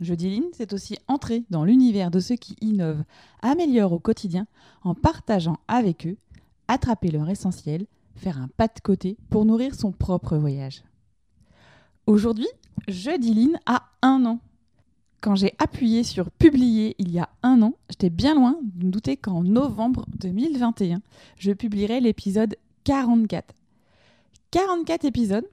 Jeudi Line, c'est aussi entrer dans l'univers de ceux qui innovent, améliorent au quotidien en partageant avec eux attraper leur essentiel, faire un pas de côté pour nourrir son propre voyage. Aujourd'hui, Jeudi Line a un an. Quand j'ai appuyé sur publier il y a un an, j'étais bien loin de me douter qu'en novembre 2021, je publierai l'épisode 44. 44 épisodes.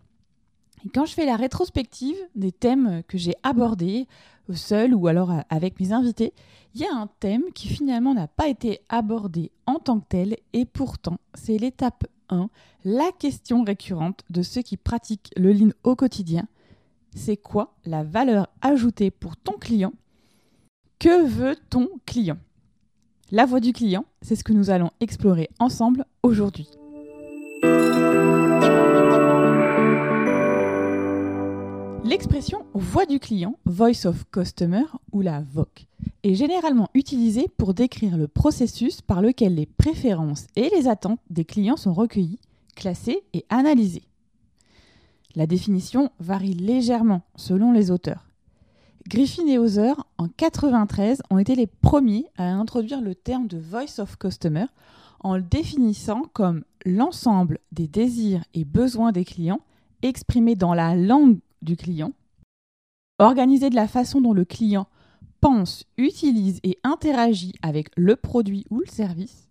Et quand je fais la rétrospective des thèmes que j'ai abordés, seul ou alors avec mes invités, il y a un thème qui finalement n'a pas été abordé en tant que tel et pourtant c'est l'étape 1, la question récurrente de ceux qui pratiquent le lean au quotidien. C'est quoi la valeur ajoutée pour ton client? Que veut ton client? La voix du client, c'est ce que nous allons explorer ensemble aujourd'hui. L'expression voix du client, voice of customer ou la VOC, est généralement utilisée pour décrire le processus par lequel les préférences et les attentes des clients sont recueillies, classées et analysées. La définition varie légèrement selon les auteurs. Griffin et Hauser, en 1993, ont été les premiers à introduire le terme de voice of customer en le définissant comme l'ensemble des désirs et besoins des clients exprimés dans la langue du client, organisé de la façon dont le client pense, utilise et interagit avec le produit ou le service,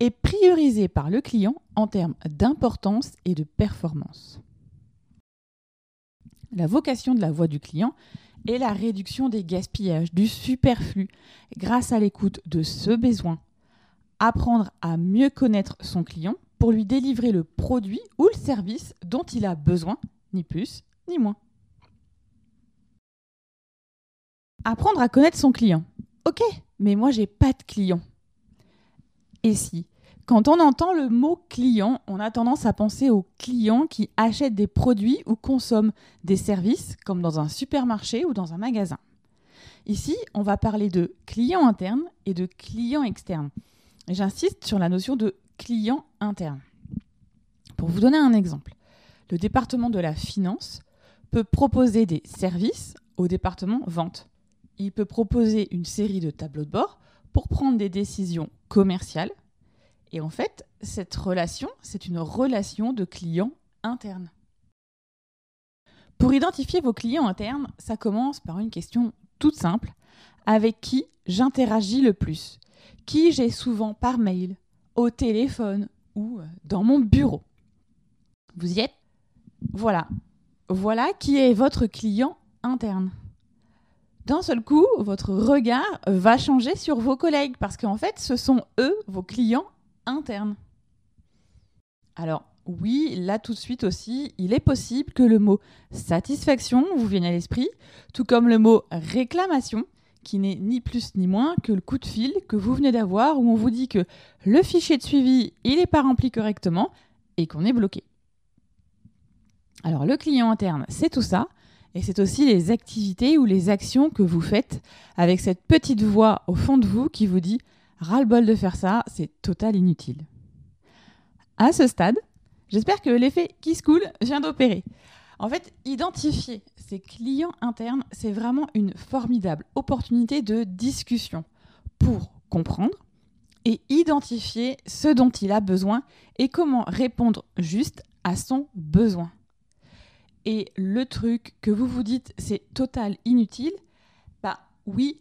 et priorisé par le client en termes d'importance et de performance. La vocation de la voix du client est la réduction des gaspillages, du superflu, grâce à l'écoute de ce besoin. Apprendre à mieux connaître son client pour lui délivrer le produit ou le service dont il a besoin, ni plus moins. Apprendre à connaître son client. Ok, mais moi j'ai pas de client. Et si? Quand on entend le mot client, on a tendance à penser aux clients qui achètent des produits ou consomment des services, comme dans un supermarché ou dans un magasin. Ici, on va parler de client interne et de client externe. J'insiste sur la notion de client interne. Pour vous donner un exemple, le département de la finance peut proposer des services au département vente. Il peut proposer une série de tableaux de bord pour prendre des décisions commerciales. Et en fait, cette relation, c'est une relation de client interne. Pour identifier vos clients internes, ça commence par une question toute simple. Avec qui j'interagis le plus? Qui j'ai souvent par mail, au téléphone ou dans mon bureau? Vous y êtes? Voilà, voilà qui est votre client interne. D'un seul coup, votre regard va changer sur vos collègues parce qu'en fait, ce sont eux vos clients internes. Alors, oui, là tout de suite aussi, il est possible que le mot satisfaction vous vienne à l'esprit, tout comme le mot réclamation, qui n'est ni plus ni moins que le coup de fil que vous venez d'avoir où on vous dit que le fichier de suivi, il n'est pas rempli correctement et qu'on est bloqué. Alors le client interne, c'est tout ça. Et c'est aussi les activités ou les actions que vous faites avec cette petite voix au fond de vous qui vous dit ras-le-bol de faire ça, c'est total inutile. À ce stade, j'espère que l'effet qui se coule vient d'opérer. En fait, identifier ses clients internes, c'est vraiment une formidable opportunité de discussion pour comprendre et identifier ce dont il a besoin et comment répondre juste à son besoin et le truc que vous vous dites c'est total inutile, bah oui,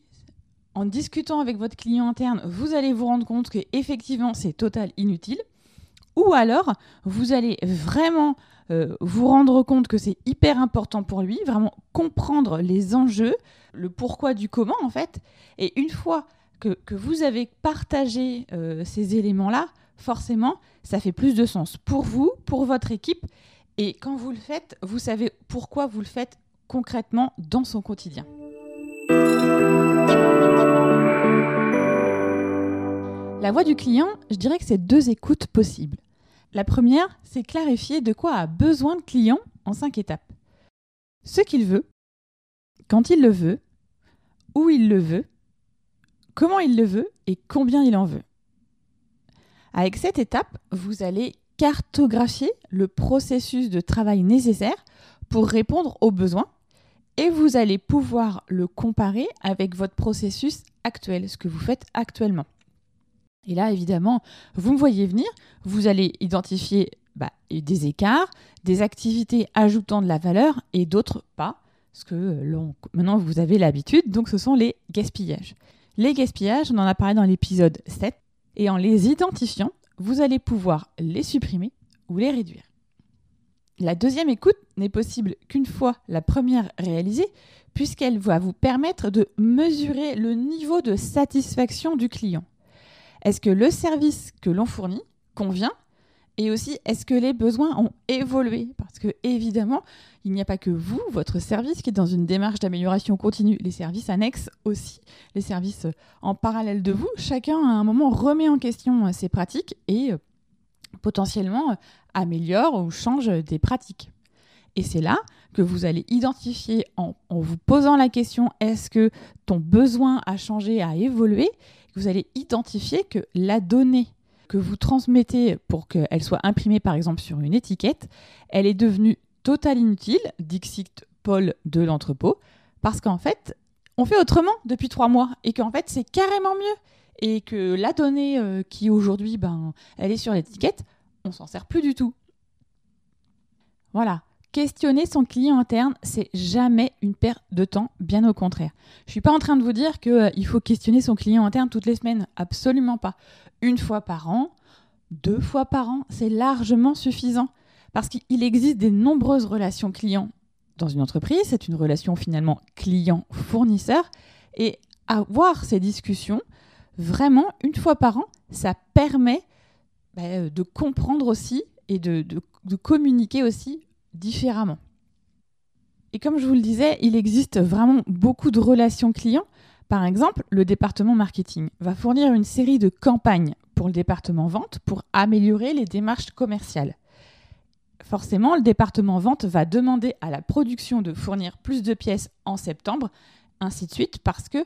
en discutant avec votre client interne, vous allez vous rendre compte que effectivement c'est total inutile. Ou alors, vous allez vraiment euh, vous rendre compte que c'est hyper important pour lui, vraiment comprendre les enjeux, le pourquoi du comment en fait. Et une fois que, vous avez partagé euh, ces éléments-là, forcément, ça fait plus de sens pour vous, pour votre équipe et quand vous le faites, vous savez pourquoi vous le faites concrètement dans son quotidien. La voix du client, je dirais que c'est deux écoutes possibles. La première, c'est clarifier de quoi a besoin le client en cinq étapes. Ce qu'il veut, quand il le veut, où il le veut, comment il le veut et combien il en veut. Avec cette étape, vous allez cartographier le processus de travail nécessaire pour répondre aux besoins et vous allez pouvoir le comparer avec votre processus actuel, ce que vous faites actuellement. Et là, évidemment, vous me voyez venir, vous allez identifier bah, des écarts, des activités ajoutant de la valeur et d'autres pas, parce que maintenant vous avez l'habitude, donc ce sont les gaspillages. Les gaspillages, on en a parlé dans l'épisode 7, et en les identifiant, vous allez pouvoir les supprimer ou les réduire. La deuxième écoute n'est possible qu'une fois la première réalisée, puisqu'elle va vous permettre de mesurer le niveau de satisfaction du client. Est-ce que le service que l'on fournit convient et aussi, est-ce que les besoins ont évolué? Parce que évidemment, il n'y a pas que vous, votre service, qui est dans une démarche d'amélioration continue. Les services annexes aussi, les services euh, en parallèle de vous, chacun à un moment remet en question euh, ses pratiques et euh, potentiellement améliore ou change des pratiques. Et c'est là que vous allez identifier en, en vous posant la question est-ce que ton besoin a changé, a évolué? Vous allez identifier que la donnée que vous transmettez pour qu'elle soit imprimée par exemple sur une étiquette, elle est devenue total inutile, dixit Paul de l'entrepôt, parce qu'en fait, on fait autrement depuis trois mois et qu'en fait, c'est carrément mieux. Et que la donnée euh, qui aujourd'hui, ben, elle est sur l'étiquette, on s'en sert plus du tout. Voilà. Questionner son client interne, c'est jamais une perte de temps, bien au contraire. Je suis pas en train de vous dire qu'il euh, faut questionner son client interne toutes les semaines, absolument pas. Une fois par an, deux fois par an, c'est largement suffisant parce qu'il existe des nombreuses relations clients dans une entreprise, c'est une relation finalement client-fournisseur et avoir ces discussions vraiment une fois par an, ça permet bah, de comprendre aussi et de communiquer aussi différemment. Et comme je vous le disais, il existe vraiment beaucoup de relations clients. Par exemple, le département marketing va fournir une série de campagnes pour le département vente pour améliorer les démarches commerciales. Forcément, le département vente va demander à la production de fournir plus de pièces en septembre, ainsi de suite, parce que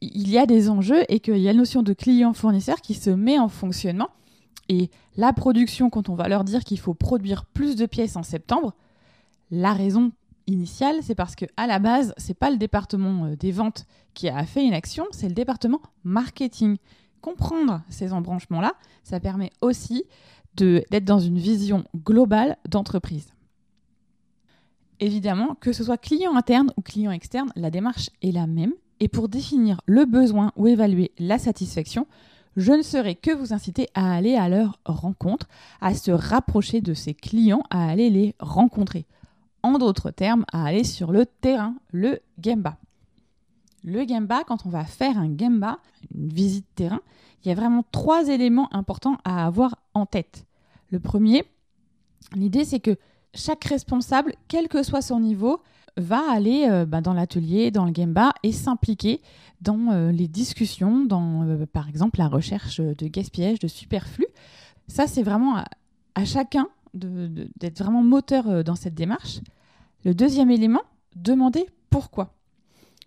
il y a des enjeux et qu'il y a la notion de client-fournisseur qui se met en fonctionnement et la production, quand on va leur dire qu'il faut produire plus de pièces en septembre, la raison initiale, c'est parce que à la base, c'est pas le département euh, des ventes qui a fait une action, c'est le département marketing. Comprendre ces embranchements-là, ça permet aussi d'être dans une vision globale d'entreprise. Évidemment, que ce soit client interne ou client externe, la démarche est la même. Et pour définir le besoin ou évaluer la satisfaction, je ne saurais que vous inciter à aller à leur rencontre, à se rapprocher de ces clients, à aller les rencontrer. En d'autres termes, à aller sur le terrain, le Gemba. Le Gemba, quand on va faire un Gemba, une visite terrain, il y a vraiment trois éléments importants à avoir en tête. Le premier, l'idée c'est que chaque responsable, quel que soit son niveau, va aller euh, bah, dans l'atelier, dans le Gemba et s'impliquer dans euh, les discussions, dans euh, par exemple la recherche de gaspillage, de superflu. Ça, c'est vraiment à, chacun d'être vraiment moteur dans cette démarche. Le deuxième élément, demander pourquoi.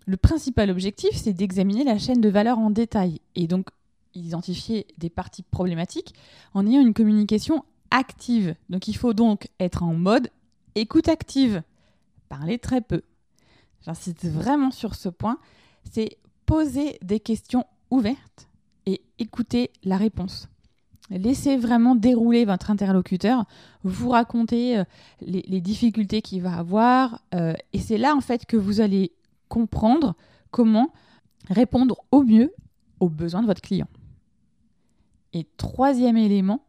Le principal objectif, c'est d'examiner la chaîne de valeur en détail et donc identifier des parties problématiques en ayant une communication active. Donc il faut donc être en mode écoute active parler très peu. J'insiste vraiment sur ce point, c'est poser des questions ouvertes et écouter la réponse. Laissez vraiment dérouler votre interlocuteur, vous raconter euh, les, difficultés qu'il va avoir, euh, et c'est là en fait que vous allez comprendre comment répondre au mieux aux besoins de votre client. Et troisième élément,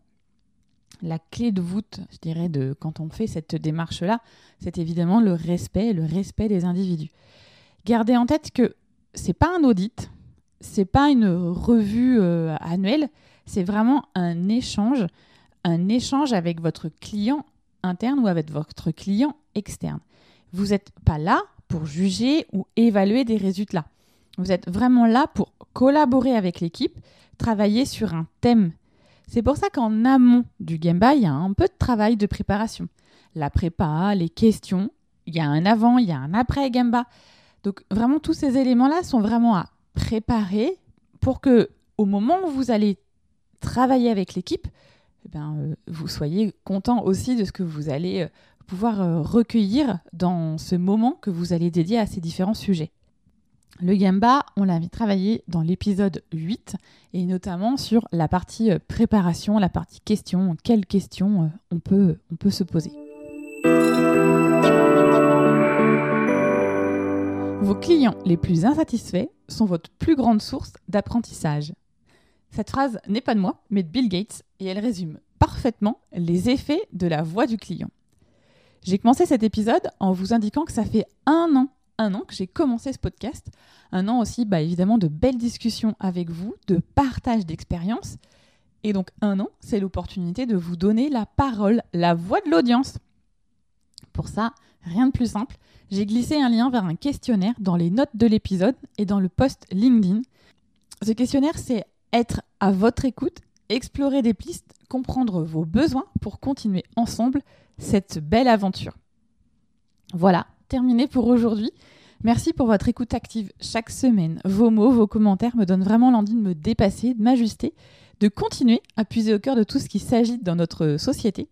la clé de voûte, je dirais, de quand on fait cette démarche-là, c'est évidemment le respect, le respect des individus. Gardez en tête que c'est pas un audit, c'est pas une revue euh, annuelle, c'est vraiment un échange, un échange avec votre client interne ou avec votre client externe. Vous n'êtes pas là pour juger ou évaluer des résultats. Vous êtes vraiment là pour collaborer avec l'équipe, travailler sur un thème. C'est pour ça qu'en amont du Gemba, il y a un peu de travail de préparation. La prépa, les questions, il y a un avant, il y a un après Gemba. Donc vraiment tous ces éléments-là sont vraiment à préparer pour que au moment où vous allez travailler avec l'équipe, eh ben, euh, vous soyez content aussi de ce que vous allez euh, pouvoir euh, recueillir dans ce moment que vous allez dédier à ces différents sujets. Le Gamba, on l'avait travaillé dans l'épisode 8 et notamment sur la partie préparation, la partie questions, quelles questions on peut, on peut se poser. Vos clients les plus insatisfaits sont votre plus grande source d'apprentissage. Cette phrase n'est pas de moi, mais de Bill Gates, et elle résume parfaitement les effets de la voix du client. J'ai commencé cet épisode en vous indiquant que ça fait un an, un an que j'ai commencé ce podcast, un an aussi, bah, évidemment, de belles discussions avec vous, de partage d'expériences, et donc un an, c'est l'opportunité de vous donner la parole, la voix de l'audience. Pour ça, rien de plus simple, j'ai glissé un lien vers un questionnaire dans les notes de l'épisode et dans le post LinkedIn. Ce questionnaire, c'est être à votre écoute, explorer des pistes, comprendre vos besoins pour continuer ensemble cette belle aventure. Voilà, terminé pour aujourd'hui. Merci pour votre écoute active chaque semaine. Vos mots, vos commentaires me donnent vraiment l'envie de me dépasser, de m'ajuster, de continuer à puiser au cœur de tout ce qui s'agite dans notre société.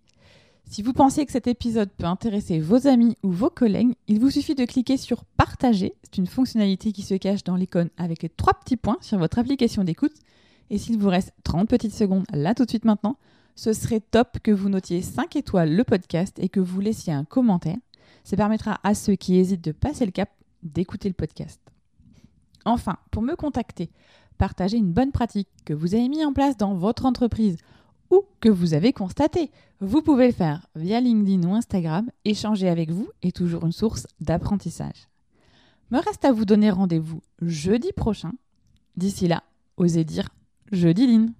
Si vous pensez que cet épisode peut intéresser vos amis ou vos collègues, il vous suffit de cliquer sur Partager. C'est une fonctionnalité qui se cache dans l'icône avec les trois petits points sur votre application d'écoute et s'il vous reste 30 petites secondes là tout de suite maintenant, ce serait top que vous notiez 5 étoiles le podcast et que vous laissiez un commentaire. Ça permettra à ceux qui hésitent de passer le cap d'écouter le podcast. Enfin, pour me contacter, partagez une bonne pratique que vous avez mis en place dans votre entreprise ou que vous avez constaté. Vous pouvez le faire via LinkedIn ou Instagram. Échanger avec vous est toujours une source d'apprentissage. Me reste à vous donner rendez-vous jeudi prochain. D'ici là, osez dire Jeudi Line.